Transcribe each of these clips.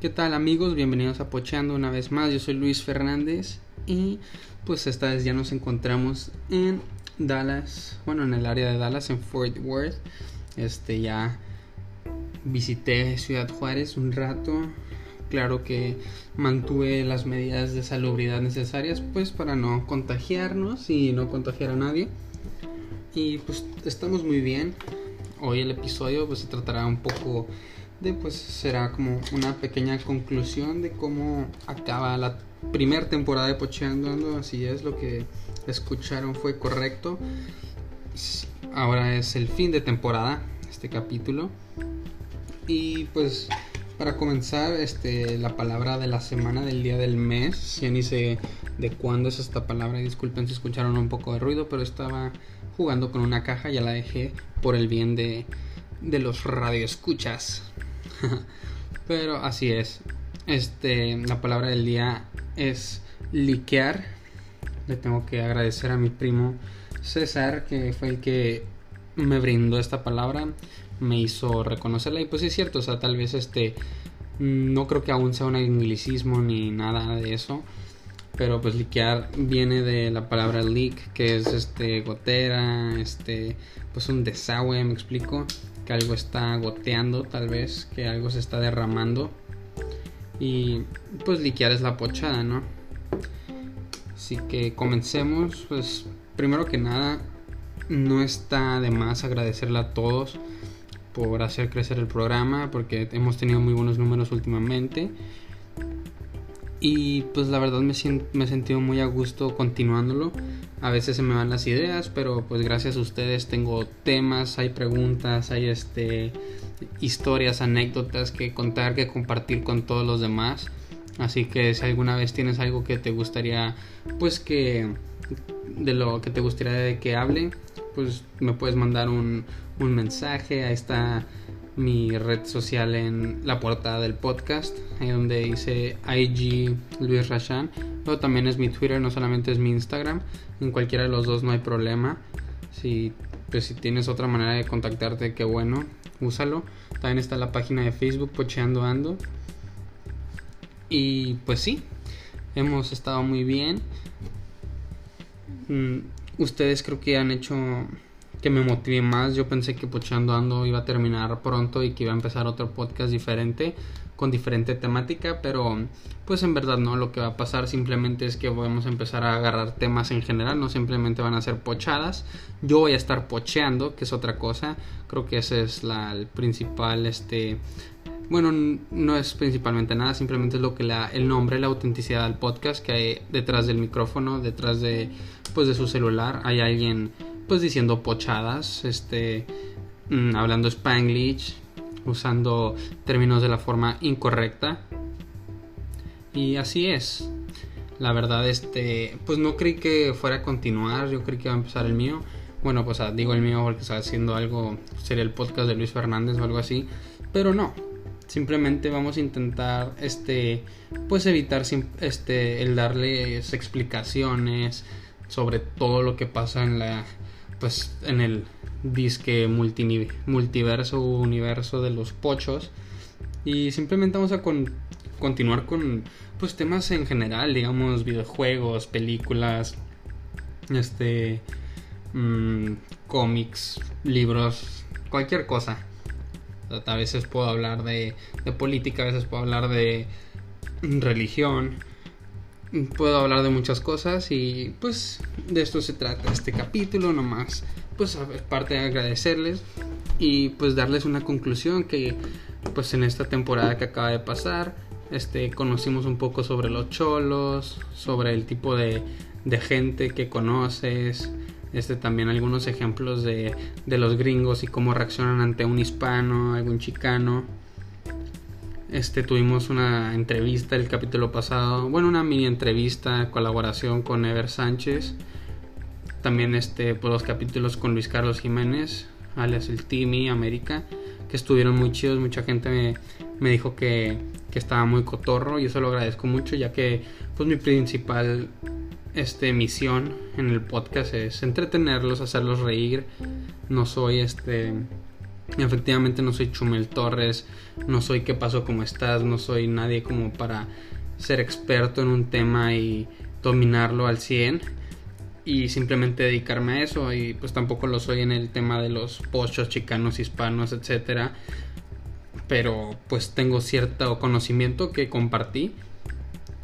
¿Qué tal amigos? Bienvenidos a Pocheando una vez más. Yo soy Luis Fernández y pues esta vez ya nos encontramos en Dallas, bueno, en el área de Dallas, en Fort Worth. Este ya visité Ciudad Juárez un rato. Claro que mantuve las medidas de salubridad necesarias pues para no contagiarnos y no contagiar a nadie. Y pues estamos muy bien. Hoy el episodio pues se tratará un poco de pues será como una pequeña conclusión de cómo acaba la primera temporada de Pocheando así es lo que escucharon fue correcto. Ahora es el fin de temporada este capítulo. Y pues para comenzar este la palabra de la semana del día del mes. Ya ni sé de cuándo es esta palabra disculpen si escucharon un poco de ruido pero estaba jugando con una caja ya la dejé por el bien de de los radioescuchas Pero así es. Este, la palabra del día es liquear. Le tengo que agradecer a mi primo César, que fue el que me brindó esta palabra, me hizo reconocerla y pues es cierto, o sea, tal vez este no creo que aún sea un anglicismo ni nada de eso, pero pues liquear viene de la palabra leak, que es este gotera, este pues un desagüe, me explico que algo está goteando tal vez, que algo se está derramando. Y pues liquear es la pochada, ¿no? Así que comencemos, pues primero que nada, no está de más agradecerle a todos por hacer crecer el programa, porque hemos tenido muy buenos números últimamente. Y pues la verdad me, me he sentido muy a gusto continuándolo. A veces se me van las ideas, pero pues gracias a ustedes tengo temas, hay preguntas, hay este historias, anécdotas que contar, que compartir con todos los demás. Así que si alguna vez tienes algo que te gustaría, pues que de lo que te gustaría de que hable, pues me puedes mandar un, un mensaje. Ahí está mi red social en la portada del podcast, ahí donde dice IG Luis Rashan. Luego también es mi Twitter, no solamente es mi Instagram. En cualquiera de los dos no hay problema. Si, pues, si tienes otra manera de contactarte, qué bueno, úsalo. También está la página de Facebook, Pocheando Ando. Y pues sí, hemos estado muy bien. Mm, ustedes creo que han hecho que me motive más. Yo pensé que Pochando Ando iba a terminar pronto y que iba a empezar otro podcast diferente con diferente temática, pero pues en verdad no, lo que va a pasar simplemente es que vamos a empezar a agarrar temas en general, no simplemente van a ser pochadas. Yo voy a estar pocheando, que es otra cosa. Creo que ese es la el principal este bueno, no es principalmente nada, simplemente es lo que la, el nombre, la autenticidad del podcast que hay detrás del micrófono, detrás de pues de su celular, hay alguien pues diciendo pochadas, este, mm, hablando spanglish, usando términos de la forma incorrecta. Y así es. La verdad, este, pues no creí que fuera a continuar, yo creí que iba a empezar el mío. Bueno, pues ah, digo el mío porque está haciendo algo, sería el podcast de Luis Fernández o algo así, pero no. Simplemente vamos a intentar, este, pues evitar este, el darles explicaciones sobre todo lo que pasa en la, pues en el disque multiverso universo de los pochos. Y simplemente vamos a continuar con pues temas en general digamos videojuegos películas este mm, cómics libros cualquier cosa. A veces puedo hablar de política a veces puedo hablar de religión puedo hablar de muchas cosas y pues de esto se trata este capítulo nomás. Pues es parte de agradecerles y pues darles una conclusión que pues en esta temporada que acaba de pasar este conocimos un poco sobre los cholos sobre el tipo de, de gente que conoces este también algunos ejemplos de, de los gringos y cómo reaccionan ante un hispano algún chicano este, tuvimos una entrevista el capítulo pasado, bueno, una mini entrevista, colaboración con Ever Sánchez. También este, pues, los capítulos con Luis Carlos Jiménez, alias el Timmy América, que estuvieron muy chidos. Mucha gente me, me dijo que, que, estaba muy cotorro y eso lo agradezco mucho, ya que pues mi principal este, misión en el podcast es entretenerlos, hacerlos reír. No soy este Efectivamente no soy Chumel Torres, no soy qué pasó, cómo estás, no soy nadie como para ser experto en un tema y dominarlo al 100 y simplemente dedicarme a eso. Y pues tampoco lo soy en el tema de los pochos chicanos, hispanos, etcétera, pero pues tengo cierto conocimiento que compartí.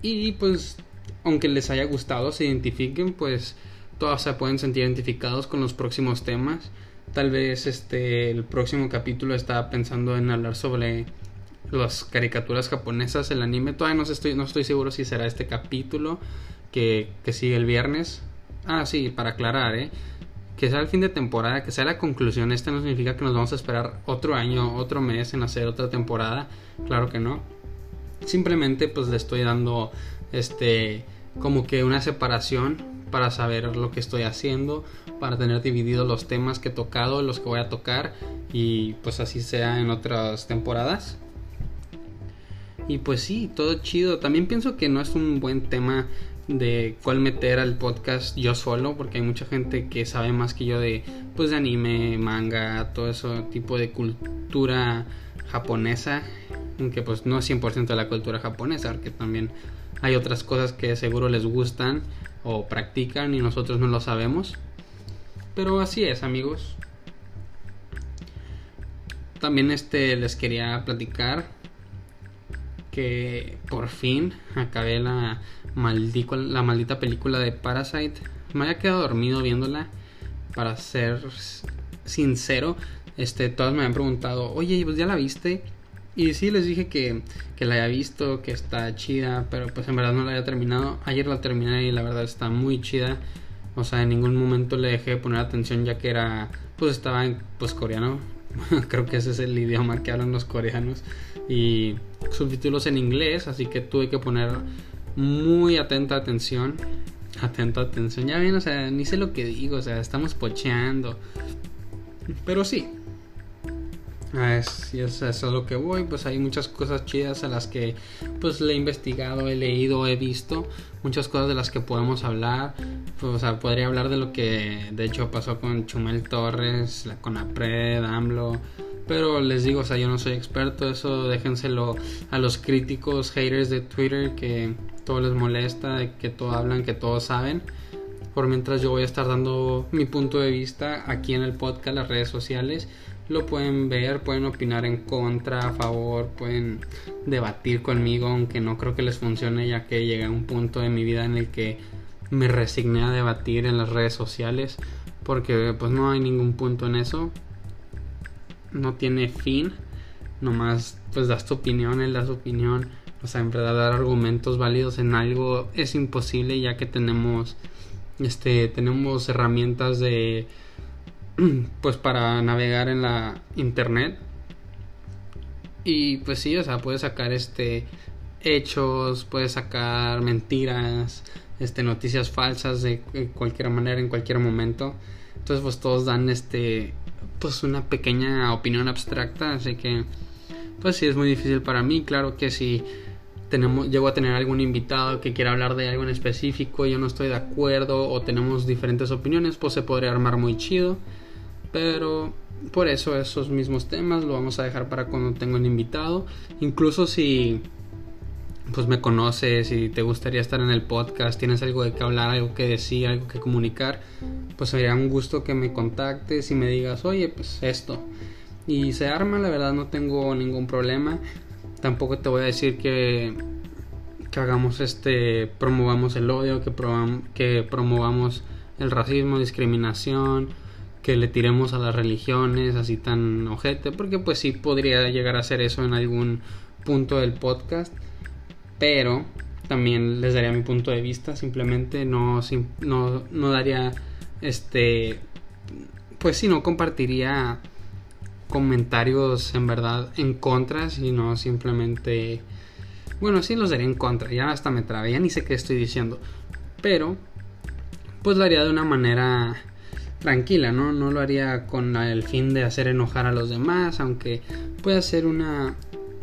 Y pues aunque les haya gustado, se identifiquen, pues todos se pueden sentir identificados con los próximos temas. Tal vez este el próximo capítulo estaba pensando en hablar sobre las caricaturas japonesas, el anime. Todavía no estoy, no estoy seguro si será este capítulo que, que sigue el viernes. Ah, sí, para aclarar, ¿eh? Que sea el fin de temporada, que sea la conclusión. Este no significa que nos vamos a esperar otro año, otro mes en hacer otra temporada. Claro que no. Simplemente pues le estoy dando este como que una separación para saber lo que estoy haciendo, para tener divididos los temas que he tocado, los que voy a tocar y pues así sea en otras temporadas. Y pues sí, todo chido. También pienso que no es un buen tema de cuál meter al podcast yo solo, porque hay mucha gente que sabe más que yo de pues anime, manga, todo ese tipo de cultura japonesa, aunque pues no es 100% de la cultura japonesa, porque también hay otras cosas que seguro les gustan o practican y nosotros no lo sabemos. Pero así es, amigos. También este les quería platicar que por fin acabé la, la maldita película de Parasite. Me había quedado dormido viéndola. Para ser sincero, este, todas me habían preguntado, oye, pues ya la viste. Y sí, les dije que, que la haya visto, que está chida, pero pues en verdad no la había terminado. Ayer la terminé y la verdad está muy chida. O sea, en ningún momento le dejé de poner atención ya que era, pues estaba en pues coreano. Creo que ese es el idioma que hablan los coreanos. Y subtítulos en inglés, así que tuve que poner muy atenta atención. Atenta atención. Ya ven, o sea, ni sé lo que digo, o sea, estamos pocheando. Pero sí, es, y es eso lo que voy, pues hay muchas cosas chidas a las que pues le he investigado, he leído, he visto, muchas cosas de las que podemos hablar, pues, o sea, podría hablar de lo que de hecho pasó con Chumel Torres, la Conapred, AMLO, pero les digo, o sea, yo no soy experto, eso déjenselo a los críticos, haters de Twitter que todo les molesta, que todo hablan, que todos saben. Por mientras yo voy a estar dando mi punto de vista aquí en el podcast, las redes sociales lo pueden ver, pueden opinar en contra, a favor, pueden debatir conmigo, aunque no creo que les funcione ya que llegué a un punto de mi vida en el que me resigné a debatir en las redes sociales porque pues no hay ningún punto en eso. No tiene fin. Nomás pues das tu opinión él da su opinión. O sea en verdad dar argumentos válidos en algo es imposible ya que tenemos este tenemos herramientas de pues para navegar en la internet. Y pues sí o sea puedes sacar este hechos puedes sacar mentiras este noticias falsas de cualquier manera en cualquier momento. Entonces pues todos dan este pues una pequeña opinión abstracta así que pues sí es muy difícil para mí. Claro que si tenemos llego a tener algún invitado que quiera hablar de algo en específico y yo no estoy de acuerdo o tenemos diferentes opiniones pues se podría armar muy chido. Pero por eso esos mismos temas lo vamos a dejar para cuando tengo un invitado. Incluso si pues me conoces y te gustaría estar en el podcast, tienes algo de que hablar, algo que decir, algo que comunicar, pues sería un gusto que me contactes y me digas, oye, pues esto. Y se arma, la verdad no tengo ningún problema. Tampoco te voy a decir que, que hagamos este, promovamos el odio, que, que promovamos el racismo, discriminación que le tiremos a las religiones así tan ojete, porque pues sí podría llegar a ser eso en algún punto del podcast, pero también les daría mi punto de vista, simplemente no, no, no daría este, pues si no compartiría comentarios en verdad en contra, sino simplemente, bueno, sí los daría en contra, ya hasta me trabé, ya ni sé qué estoy diciendo, pero pues lo haría de una manera tranquila, ¿no? No lo haría con el fin de hacer enojar a los demás, aunque puede ser una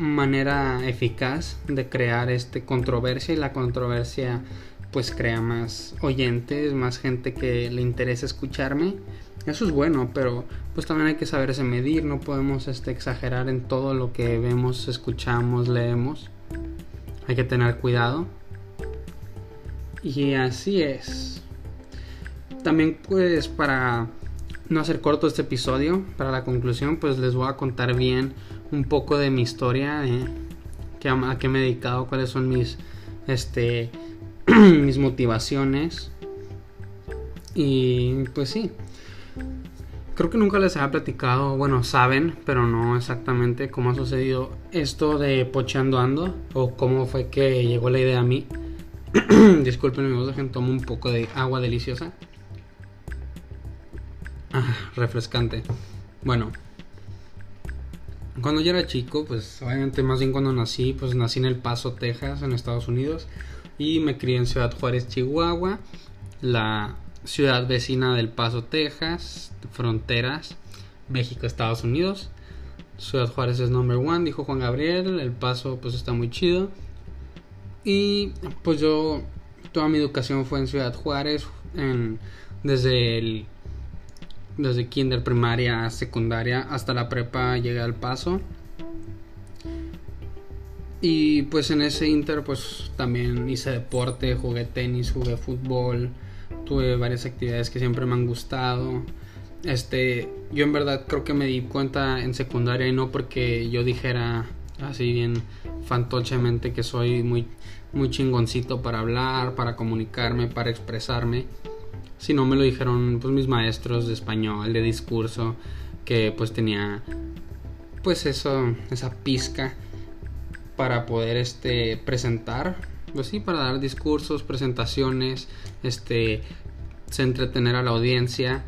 manera eficaz de crear este controversia y la controversia pues crea más oyentes, más gente que le interesa escucharme eso es bueno, pero pues también hay que saberse medir, no podemos este, exagerar en todo lo que vemos, escuchamos, leemos. Hay que tener cuidado. Y así es. También pues para no hacer corto este episodio, para la conclusión pues les voy a contar bien un poco de mi historia, de a qué me he dedicado, cuáles son mis, este, mis motivaciones. Y pues sí, creo que nunca les había platicado, bueno, saben, pero no exactamente cómo ha sucedido esto de Pocheando Ando o cómo fue que llegó la idea a mí. Disculpen, mi voz, dejen tomo un poco de agua deliciosa. Ah, refrescante. Bueno, cuando yo era chico, pues obviamente más bien cuando nací, pues nací en El Paso, Texas, en Estados Unidos. Y me crié en Ciudad Juárez, Chihuahua, la ciudad vecina del Paso, Texas, fronteras, México, Estados Unidos. Ciudad Juárez es number one, dijo Juan Gabriel. El Paso, pues está muy chido. Y pues yo, toda mi educación fue en Ciudad Juárez, desde el desde kinder, primaria, secundaria, hasta la prepa llegué al paso. Y pues en ese inter pues también hice deporte, jugué tenis, jugué fútbol, tuve varias actividades que siempre me han gustado. Este, yo en verdad creo que me di cuenta en secundaria y no porque yo dijera así bien fantochemente que soy muy muy chingoncito para hablar, para comunicarme, para expresarme si no me lo dijeron pues mis maestros de español, de discurso, que pues tenía pues eso, esa pizca para poder este presentar, pues sí, para dar discursos, presentaciones, este se entretener a la audiencia.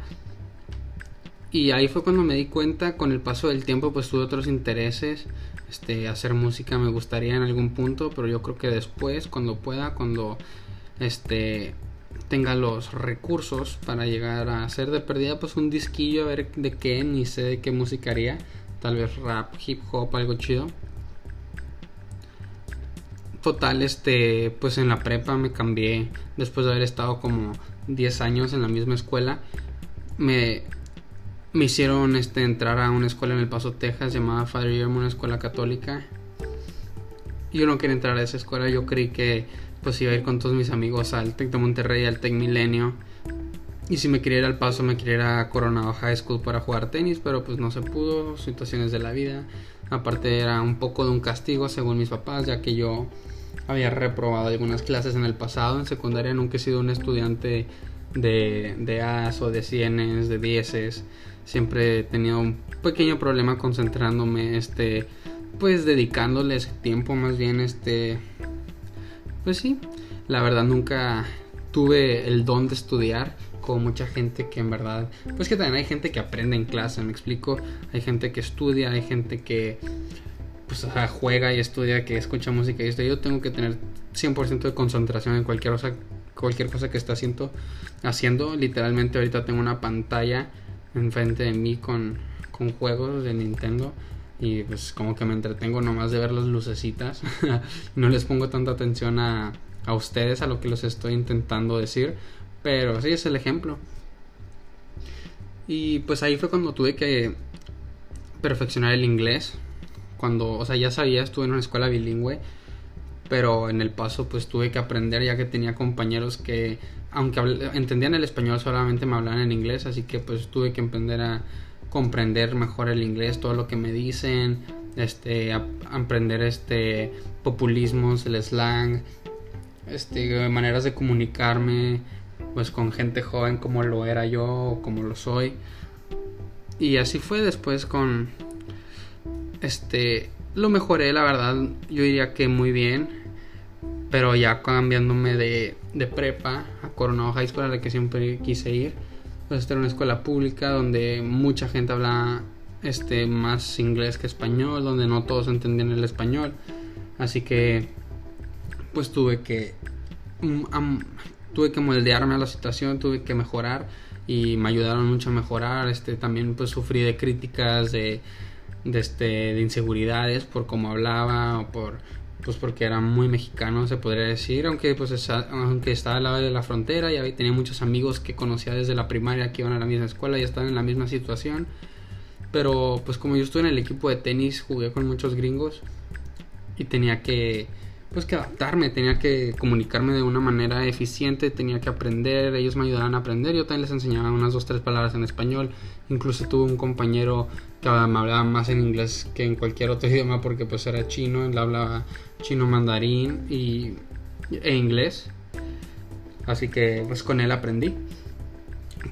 Y ahí fue cuando me di cuenta, con el paso del tiempo pues tuve otros intereses, este hacer música me gustaría en algún punto, pero yo creo que después cuando pueda, cuando este tenga los recursos para llegar a hacer de perdida pues un disquillo a ver de qué, ni sé de qué música haría, tal vez rap, hip hop, algo chido. Total, este, pues en la prepa me cambié después de haber estado como 10 años en la misma escuela. Me, me hicieron este, entrar a una escuela en El Paso, Texas, llamada Father Guillermo, una escuela católica. Yo no quería entrar a esa escuela, yo creí que pues iba a ir con todos mis amigos al Tec de Monterrey, al Tec Milenio. Y si me quería ir al paso, me quería Coronado High School para jugar tenis, pero pues no se pudo, situaciones de la vida. Aparte era un poco de un castigo según mis papás, ya que yo había reprobado algunas clases en el pasado. En secundaria nunca he sido un estudiante de, de As o de cienes, de dieces. Siempre he tenido un pequeño problema concentrándome, este, pues dedicándoles tiempo más bien, este, pues sí, la verdad nunca tuve el don de estudiar como mucha gente que en verdad, pues que también hay gente que aprende en clase, me explico, hay gente que estudia, hay gente que pues juega y estudia, que escucha música y esto, yo tengo que tener 100% de concentración en cualquier cosa, cualquier cosa que esté haciendo, haciendo, literalmente ahorita tengo una pantalla enfrente de mí con, con juegos de Nintendo y pues como que me entretengo nomás de ver las lucecitas. no les pongo tanta atención a, a ustedes, a lo que les estoy intentando decir, pero sí es el ejemplo. Y pues ahí fue cuando tuve que perfeccionar el inglés. Cuando, o sea, ya sabía, estuve en una escuela bilingüe, pero en el paso pues tuve que aprender ya que tenía compañeros que, aunque entendían el español, solamente me hablaban en inglés, así que pues tuve que aprender a comprender mejor el inglés, todo lo que me dicen, este, aprender este populismos, el slang, este, maneras de comunicarme, pues con gente joven como lo era yo o como lo soy. Y así fue después con este lo mejoré, la verdad, yo diría que muy bien, pero ya cambiándome de, de prepa a Coronado High School a la que siempre quise ir pues esta era una escuela pública donde mucha gente habla este más inglés que español, donde no todos entendían el español. Así que pues tuve que tuve que moldearme a la situación, tuve que mejorar y me ayudaron mucho a mejorar. Este también pues sufrí de críticas de de este de inseguridades por cómo hablaba o por pues porque era muy mexicano, se podría decir, aunque pues aunque estaba al lado de la frontera y tenía muchos amigos que conocía desde la primaria que iban a la misma escuela y estaban en la misma situación. Pero pues como yo estuve en el equipo de tenis, jugué con muchos gringos y tenía que pues que adaptarme, tenía que comunicarme de una manera eficiente, tenía que aprender, ellos me ayudaban a aprender, yo también les enseñaba unas dos, tres palabras en español, incluso tuve un compañero que me hablaba más en inglés que en cualquier otro idioma porque pues era chino, él hablaba chino mandarín y, e inglés, así que pues con él aprendí.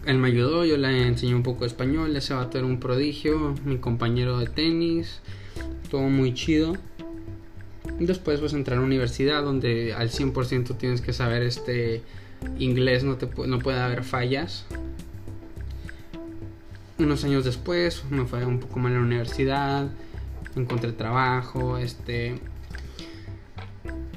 Él me ayudó, yo le enseñé un poco de español, ese vato era un prodigio, mi compañero de tenis, todo muy chido Después pues entrar a la universidad donde al 100% tienes que saber este inglés, no, te, no puede haber fallas. Unos años después me fue un poco mal en la universidad, encontré trabajo, este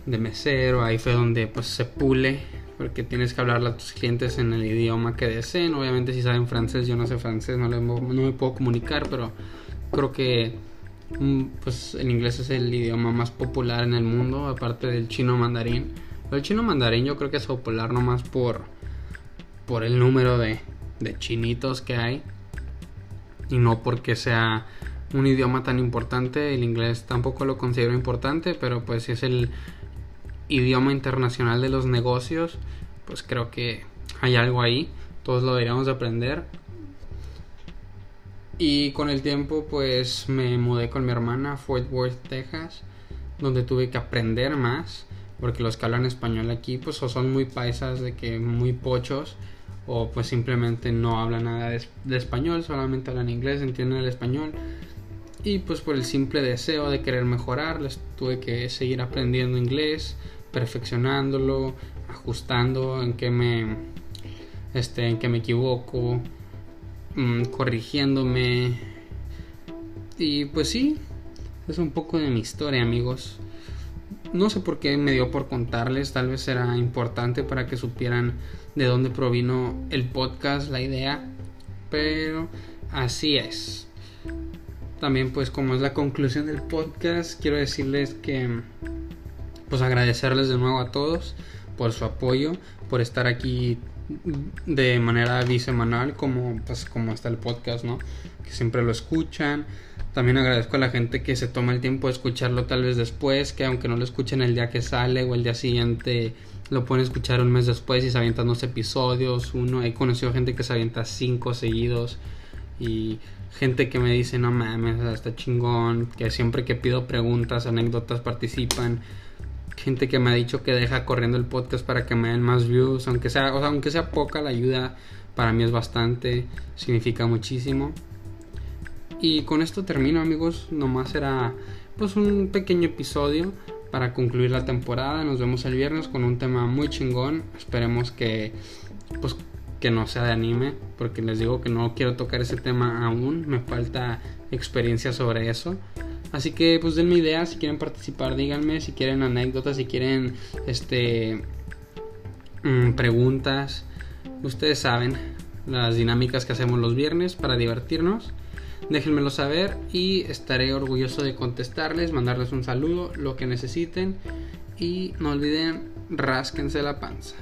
de mesero, ahí fue donde pues se pule porque tienes que hablarle a tus clientes en el idioma que deseen. Obviamente si saben francés, yo no sé francés, no, no me puedo comunicar, pero creo que pues el inglés es el idioma más popular en el mundo, aparte del chino mandarín. El chino mandarín yo creo que es popular nomás por, por el número de, de chinitos que hay y no porque sea un idioma tan importante. El inglés tampoco lo considero importante, pero pues si es el idioma internacional de los negocios, pues creo que hay algo ahí. Todos lo deberíamos aprender. Y con el tiempo pues me mudé con mi hermana a Fort Worth, Texas, donde tuve que aprender más, porque los que hablan español aquí pues o son muy paisas de que muy pochos o pues simplemente no hablan nada de, español, solamente hablan inglés, entienden el español. Y pues por el simple deseo de querer mejorar, les tuve que seguir aprendiendo inglés, perfeccionándolo, ajustando en qué me este en qué me equivoco, Mm, corrigiéndome. Y pues sí, es un poco de mi historia, amigos. No sé por qué me dio por contarles, tal vez era importante para que supieran de dónde provino el podcast, la idea, pero así es. También pues como es la conclusión del podcast, quiero decirles que pues agradecerles de nuevo a todos por su apoyo, por estar aquí de manera bisemanal como pues como está el podcast no que siempre lo escuchan. También agradezco a la gente que se toma el tiempo de escucharlo tal vez después que aunque no lo escuchen el día que sale o el día siguiente lo pueden escuchar un mes después y se avientan dos episodios. Uno he conocido gente que se avienta cinco seguidos y gente que me dice no mames está chingón que siempre que pido preguntas anécdotas participan gente que me ha dicho que deja corriendo el podcast para que me den más views, aunque sea, o sea, aunque sea poca la ayuda, para mí es bastante, significa muchísimo. Y con esto termino, amigos, nomás era pues un pequeño episodio para concluir la temporada. Nos vemos el viernes con un tema muy chingón. Esperemos que pues que no sea de anime, porque les digo que no quiero tocar ese tema aún, me falta experiencia sobre eso. Así que pues denme ideas, si quieren participar, díganme, si quieren anécdotas, si quieren este mm, preguntas. Ustedes saben las dinámicas que hacemos los viernes para divertirnos. Déjenmelo saber y estaré orgulloso de contestarles, mandarles un saludo, lo que necesiten. Y no olviden, rásquense la panza.